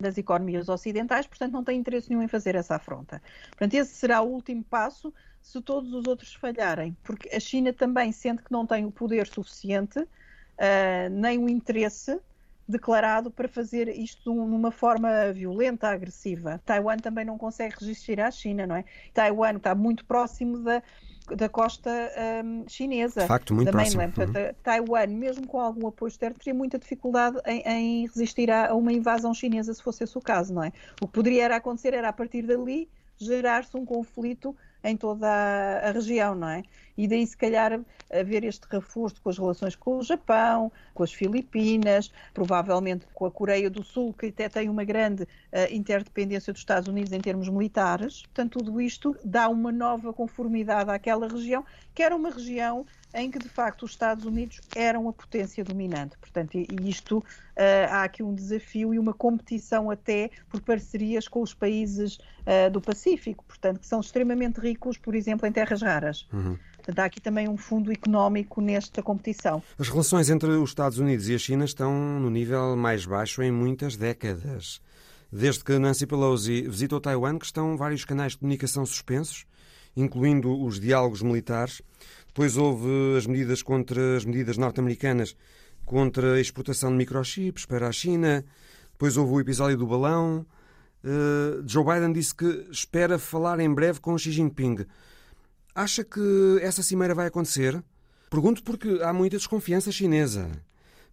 das economias ocidentais, portanto não tem interesse nenhum em fazer essa afronta. Portanto, esse será o último passo se todos os outros falharem, porque a China também sente que não tem o poder suficiente, uh, nem o interesse declarado para fazer isto numa forma violenta, agressiva. Taiwan também não consegue resistir à China, não é? Taiwan está muito próximo da, da costa um, chinesa. De facto, muito próximo. É? Portanto, uhum. Taiwan, mesmo com algum apoio externo, teria muita dificuldade em, em resistir a, a, uma invasão chinesa, se fosse esse o caso, não é? O que poderia acontecer era, a partir dali, gerar-se um conflito em toda a, a, região, não é? E daí, se calhar, haver este reforço com as relações com o Japão, com as Filipinas, provavelmente com a Coreia do Sul, que até tem uma grande uh, interdependência dos Estados Unidos em termos militares. Portanto, tudo isto dá uma nova conformidade àquela região, que era uma região em que de facto os Estados Unidos eram a potência dominante. Portanto, e isto uh, há aqui um desafio e uma competição até por parcerias com os países uh, do Pacífico, portanto, que são extremamente ricos, por exemplo, em terras raras. Uhum. Portanto, há aqui também um fundo económico nesta competição. As relações entre os Estados Unidos e a China estão no nível mais baixo em muitas décadas. Desde que Nancy Pelosi visitou Taiwan, que estão vários canais de comunicação suspensos, incluindo os diálogos militares. Depois houve as medidas contra as medidas norte-americanas contra a exportação de microchips para a China. Depois houve o episódio do balão. Uh, Joe Biden disse que espera falar em breve com Xi Jinping. Acha que essa cimeira vai acontecer? Pergunto porque há muita desconfiança chinesa.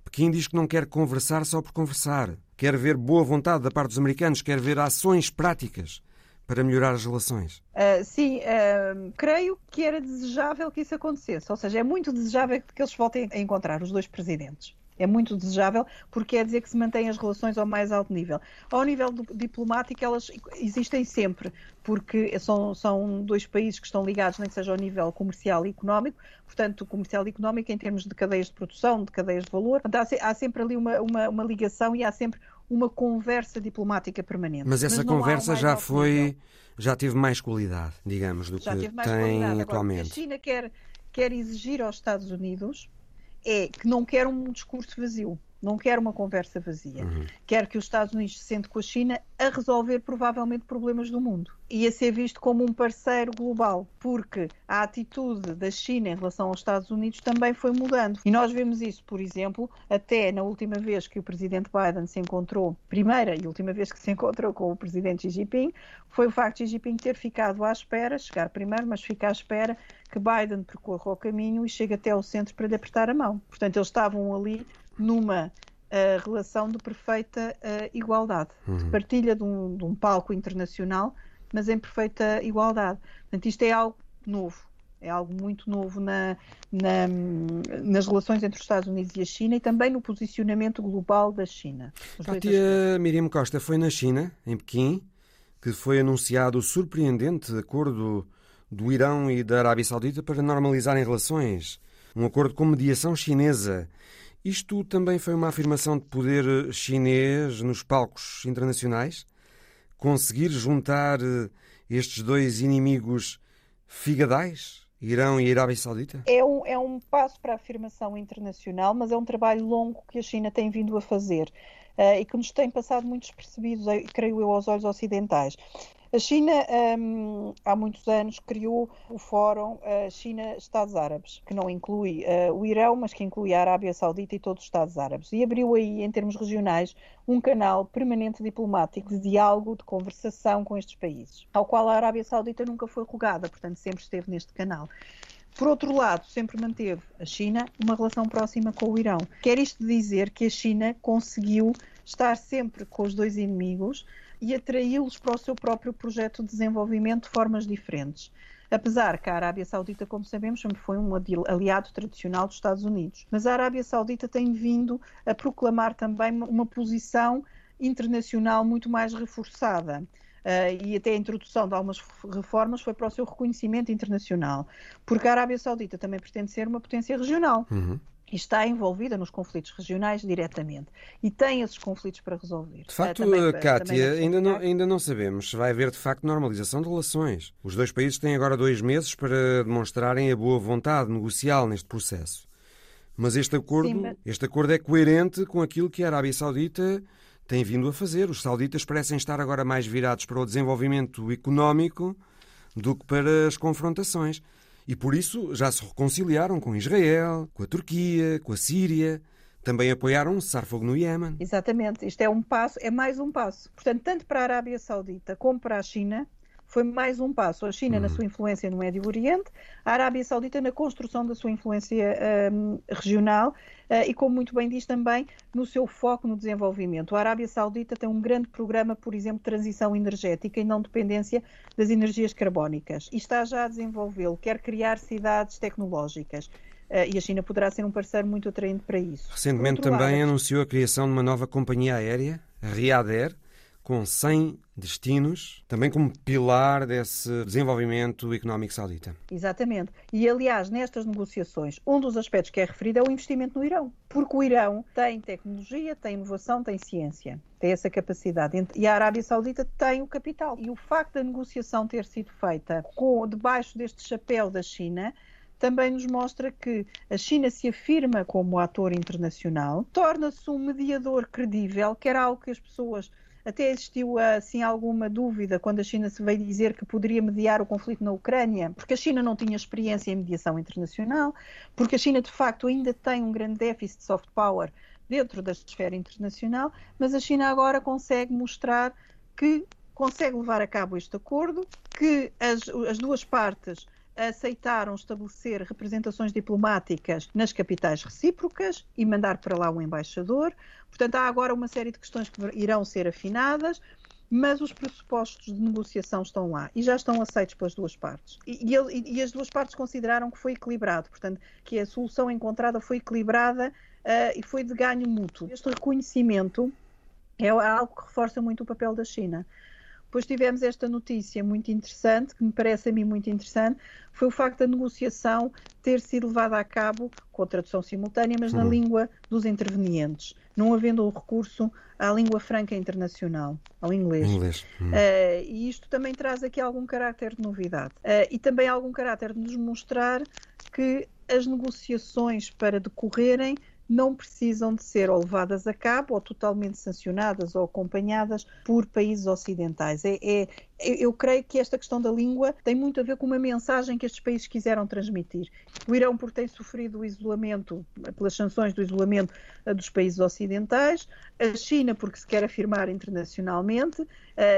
Pequim diz que não quer conversar só por conversar. Quer ver boa vontade da parte dos americanos, quer ver ações práticas para melhorar as relações? Uh, sim, uh, creio que era desejável que isso acontecesse. Ou seja, é muito desejável que eles voltem a encontrar os dois presidentes. É muito desejável porque quer dizer que se mantêm as relações ao mais alto nível. Ao nível do, diplomático, elas existem sempre, porque são, são dois países que estão ligados, nem que seja ao nível comercial e económico, portanto, comercial e económico em termos de cadeias de produção, de cadeias de valor. Portanto, há, há sempre ali uma, uma, uma ligação e há sempre uma conversa diplomática permanente. Mas essa Mas conversa já foi, já teve mais qualidade, digamos, do já que tem qualidade. atualmente. Agora, a China quer, quer exigir aos Estados Unidos é que não quer um discurso vazio não quer uma conversa vazia. Uhum. Quer que os Estados Unidos se sente com a China a resolver provavelmente problemas do mundo e a ser visto como um parceiro global, porque a atitude da China em relação aos Estados Unidos também foi mudando. E nós vemos isso, por exemplo, até na última vez que o presidente Biden se encontrou, primeira e última vez que se encontrou com o presidente Xi Jinping, foi o facto de Xi Jinping ter ficado à espera, chegar primeiro, mas ficar à espera que Biden percorra o caminho e chegue até ao centro para lhe apertar a mão. Portanto, eles estavam ali numa a relação de perfeita uh, igualdade, uhum. de partilha de um, de um, palco internacional, mas em perfeita igualdade. Portanto, isto é algo novo, é algo muito novo na, na, nas relações entre os Estados Unidos e a China e também no posicionamento global da China. Kátia Miriam Costa foi na China, em Pequim, que foi anunciado o surpreendente acordo do Irão e da Arábia Saudita para normalizarem relações. Um acordo com mediação chinesa. Isto também foi uma afirmação de poder chinês nos palcos internacionais? Conseguir juntar eh, estes dois inimigos figadais? Irão e Arábia Saudita? É um, é um passo para a afirmação internacional, mas é um trabalho longo que a China tem vindo a fazer uh, e que nos tem passado muito despercebidos, eh, creio eu, aos olhos ocidentais. A China, um, há muitos anos, criou o Fórum uh, China-Estados Árabes, que não inclui uh, o Irão, mas que inclui a Arábia Saudita e todos os Estados Árabes. E abriu aí, em termos regionais, um canal permanente diplomático de diálogo, de conversação com estes países, ao qual a Arábia Saudita nunca foi rogada, portanto, sempre esteve neste canal. Por outro lado, sempre manteve a China uma relação próxima com o Irão. Quer isto dizer que a China conseguiu estar sempre com os dois inimigos e atraí-los para o seu próprio projeto de desenvolvimento de formas diferentes. Apesar que a Arábia Saudita, como sabemos, sempre foi um aliado tradicional dos Estados Unidos. Mas a Arábia Saudita tem vindo a proclamar também uma posição internacional muito mais reforçada. Uh, e até a introdução de algumas reformas foi para o seu reconhecimento internacional, porque a Arábia Saudita também pretende ser uma potência regional. Uhum e está envolvida nos conflitos regionais diretamente e tem esses conflitos para resolver. De facto, também, Kátia, ainda não, ainda não sabemos se vai haver de facto normalização de relações. Os dois países têm agora dois meses para demonstrarem a boa vontade negocial neste processo. Mas este acordo, Sim, mas... este acordo é coerente com aquilo que a Arábia Saudita tem vindo a fazer. Os sauditas parecem estar agora mais virados para o desenvolvimento económico do que para as confrontações. E por isso já se reconciliaram com Israel, com a Turquia, com a Síria. Também apoiaram um cessar-fogo no Iémen. Exatamente. Isto é um passo, é mais um passo. Portanto, tanto para a Arábia Saudita como para a China, foi mais um passo. A China na uhum. sua influência no Médio Oriente, a Arábia Saudita na construção da sua influência um, regional uh, e, como muito bem diz também, no seu foco no desenvolvimento. A Arábia Saudita tem um grande programa, por exemplo, de transição energética e não dependência das energias carbónicas. E está já a desenvolvê-lo, quer criar cidades tecnológicas. Uh, e a China poderá ser um parceiro muito atraente para isso. Recentemente também lado, anunciou a criação de uma nova companhia aérea, a Riyadh Air, com 100 destinos, também como pilar desse desenvolvimento económico saudita. Exatamente. E, aliás, nestas negociações, um dos aspectos que é referido é o investimento no Irão. Porque o Irão tem tecnologia, tem inovação, tem ciência, tem essa capacidade. E a Arábia Saudita tem o capital. E o facto da negociação ter sido feita com, debaixo deste chapéu da China também nos mostra que a China se afirma como ator internacional, torna-se um mediador credível, que era algo que as pessoas até existiu assim alguma dúvida quando a China se veio dizer que poderia mediar o conflito na Ucrânia, porque a China não tinha experiência em mediação internacional, porque a China de facto ainda tem um grande déficit de soft power dentro da esfera internacional, mas a China agora consegue mostrar que consegue levar a cabo este acordo, que as, as duas partes aceitaram estabelecer representações diplomáticas nas capitais recíprocas e mandar para lá um embaixador. Portanto, há agora uma série de questões que irão ser afinadas, mas os pressupostos de negociação estão lá e já estão aceitos pelas duas partes. E, e, e as duas partes consideraram que foi equilibrado, portanto, que a solução encontrada foi equilibrada uh, e foi de ganho mútuo. Este reconhecimento é algo que reforça muito o papel da China. Depois tivemos esta notícia muito interessante, que me parece a mim muito interessante, foi o facto da negociação ter sido levada a cabo com tradução simultânea, mas uhum. na língua dos intervenientes, não havendo o recurso à língua franca internacional, ao inglês. inglês. Uhum. Uh, e isto também traz aqui algum caráter de novidade. Uh, e também algum caráter de nos mostrar que as negociações para decorrerem não precisam de ser ou levadas a cabo ou totalmente sancionadas ou acompanhadas por países ocidentais. É, é, eu creio que esta questão da língua tem muito a ver com uma mensagem que estes países quiseram transmitir. O Irão, por ter sofrido o isolamento, pelas sanções do isolamento eh, dos países ocidentais, a China, porque se quer afirmar internacionalmente, uh,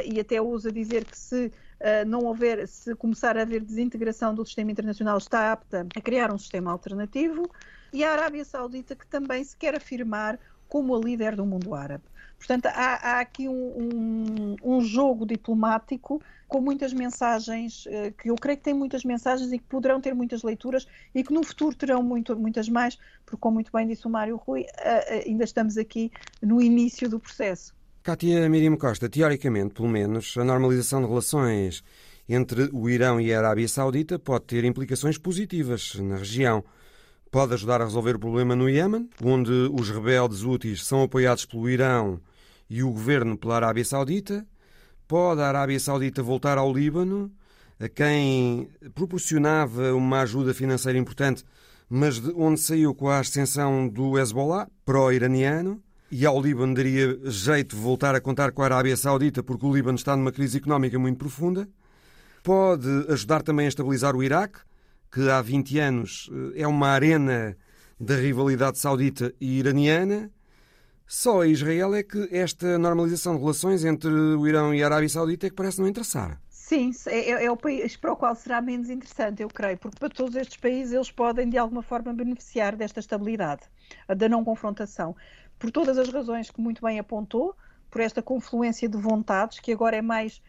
e até usa dizer que se Uh, não houver, se começar a haver desintegração do sistema internacional, está apta a criar um sistema alternativo e a Arábia Saudita, que também se quer afirmar como a líder do mundo árabe. Portanto, há, há aqui um, um, um, jogo diplomático com muitas mensagens, eh, que eu creio que tem muitas mensagens e que poderão ter muitas leituras e que no futuro terão muito, muitas mais, porque, como muito bem disse o Mário Rui, ainda estamos aqui no início do processo. Cátia Miriam Costa, teoricamente, pelo menos, a normalização de relações entre o Irão e a Arábia Saudita pode ter implicações positivas na região. Pode ajudar a resolver o problema no Iêmen, onde os rebeldes úteis são apoiados pelo Irão e o governo pela Arábia Saudita. Pode a Arábia Saudita voltar ao Líbano, a quem proporcionava uma ajuda financeira importante, mas de onde saiu com a ascensão do Hezbollah, pró-iraniano e ao Líbano daria jeito de voltar a contar com a Arábia Saudita, porque o Líbano está numa crise económica muito profunda. Pode ajudar também a estabilizar o Iraque, que há 20 anos eh, é uma arena da rivalidade saudita e iraniana. Só a Israel é que esta normalização de relações entre o Irão e a Arábia Saudita é que parece não interessar. Sim, é, é, é, o país para o qual será menos interessante, eu creio, porque para todos estes países eles podem de alguma forma beneficiar desta estabilidade, da não confrontação por todas as razões que muito bem apontou, por esta confluência de vontades, que agora é mais,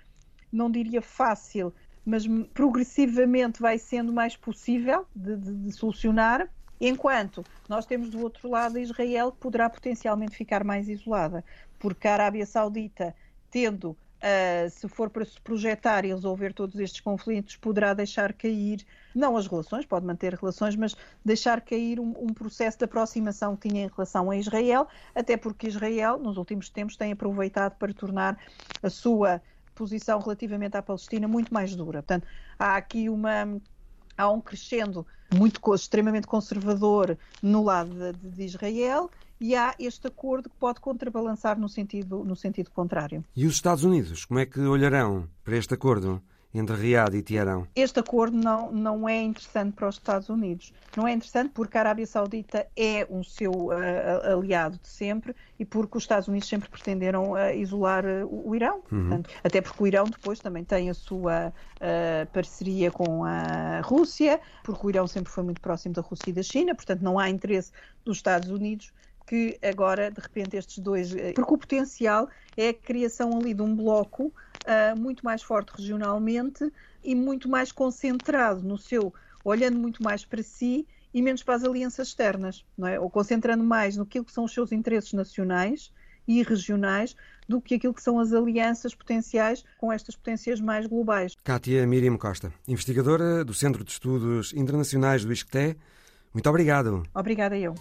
não diria fácil, mas progressivamente vai sendo mais possível de, de, de solucionar, enquanto nós temos do outro lado Israel, que poderá potencialmente ficar mais isolada, porque a Arábia Saudita, tendo Uh, se for para se projetar e resolver todos estes conflitos, poderá deixar cair, não as relações, pode manter relações, mas deixar cair um, um, processo de aproximação que tinha em relação a Israel, até porque Israel, nos últimos tempos, tem aproveitado para tornar a sua posição relativamente à Palestina muito mais dura. Portanto, há aqui uma. Há um crescendo muito extremamente conservador no lado de, de Israel e há este acordo que pode contrabalançar no sentido, no sentido contrário. E os Estados Unidos, como é que olharão para este acordo? Entre Riad e Teherão? Este acordo não, não é interessante para os Estados Unidos. Não é interessante porque a Arábia Saudita é um seu uh, aliado de sempre e porque os Estados Unidos sempre pretenderam uh, isolar uh, o Irão. Uhum. Portanto, até porque o Irão depois também tem a sua parceria com a Rússia, porque o Irão sempre foi muito próximo da Rússia e da China, portanto não há interesse dos Estados Unidos que agora, de repente, estes dois. Porque o potencial é a criação ali de um bloco uh, muito mais forte regionalmente e muito mais concentrado no seu. olhando muito mais para si e menos para as alianças externas, não é? Ou concentrando mais no que são os seus interesses nacionais e regionais do que aquilo que são as alianças potenciais com estas potências mais globais. Kátia Miriam Costa, investigadora do Centro de Estudos Internacionais do ISCTE, muito obrigado. Obrigada eu.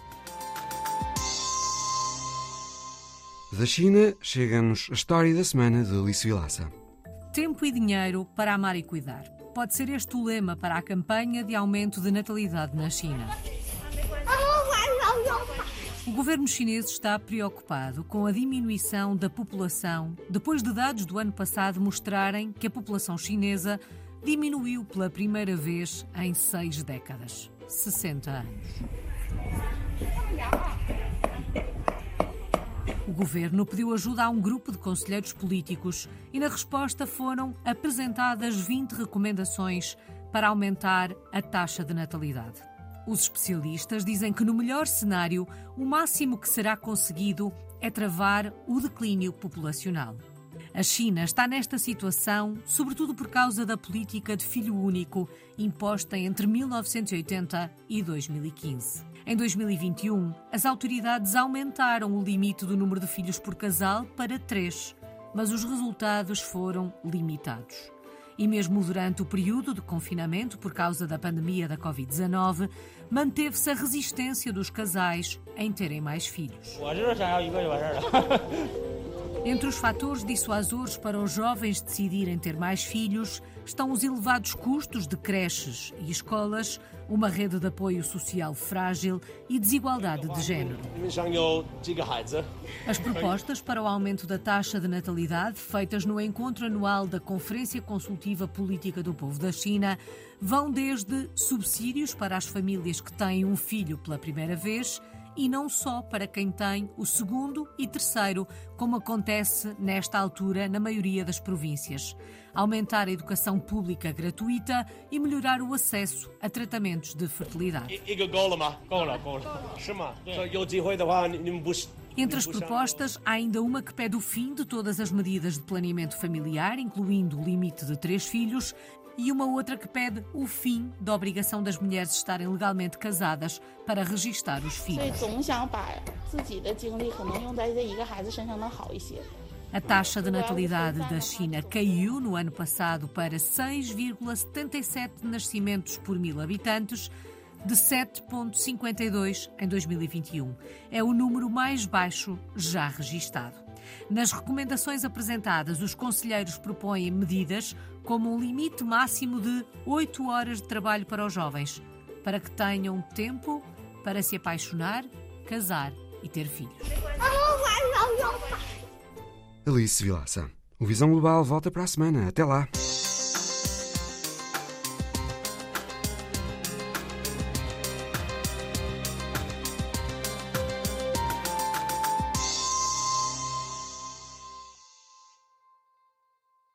Da China chega-nos a história da semana de Alice Vilaça. Tempo e dinheiro para amar e cuidar. Pode ser este o lema para a campanha de aumento de natalidade na China. O governo chinês está preocupado com a diminuição da população depois de dados do ano passado mostrarem que a população chinesa diminuiu pela primeira vez em seis décadas 60 anos. O governo pediu ajuda a um grupo de conselheiros políticos e, na resposta, foram apresentadas 20 recomendações para aumentar a taxa de natalidade. Os especialistas dizem que, no melhor cenário, o máximo que será conseguido é travar o declínio populacional. A China está nesta situação, sobretudo por causa da política de filho único imposta entre 1980 e 2015. Em 2021, as autoridades aumentaram o limite do número de filhos por casal para três, mas os resultados foram limitados. E mesmo durante o período de confinamento por causa da pandemia da Covid-19, manteve-se a resistência dos casais em terem mais filhos. Entre os fatores dissuasores para os jovens decidirem ter mais filhos estão os elevados custos de creches e escolas, uma rede de apoio social frágil e desigualdade de género. As propostas para o aumento da taxa de natalidade, feitas no encontro anual da Conferência Consultiva Política do Povo da China, vão desde subsídios para as famílias que têm um filho pela primeira vez e não só para quem tem o segundo e terceiro, como acontece nesta altura na maioria das províncias. Aumentar a educação pública gratuita e melhorar o acesso a tratamentos de fertilidade. Entre as propostas, há ainda uma que pede o fim de todas as medidas de planeamento familiar, incluindo o limite de três filhos, e uma outra que pede o fim da obrigação das mulheres estarem legalmente casadas para registar os filhos. A taxa de natalidade da China caiu no ano passado para 6,77 nascimentos por mil habitantes, de 7,52 em 2021. É o número mais baixo já registado. Nas recomendações apresentadas, os conselheiros propõem medidas como um limite máximo de 8 horas de trabalho para os jovens, para que tenham tempo para se apaixonar, casar e ter filhos. Alice Vilaça. O Visão Global volta para a semana. Até lá.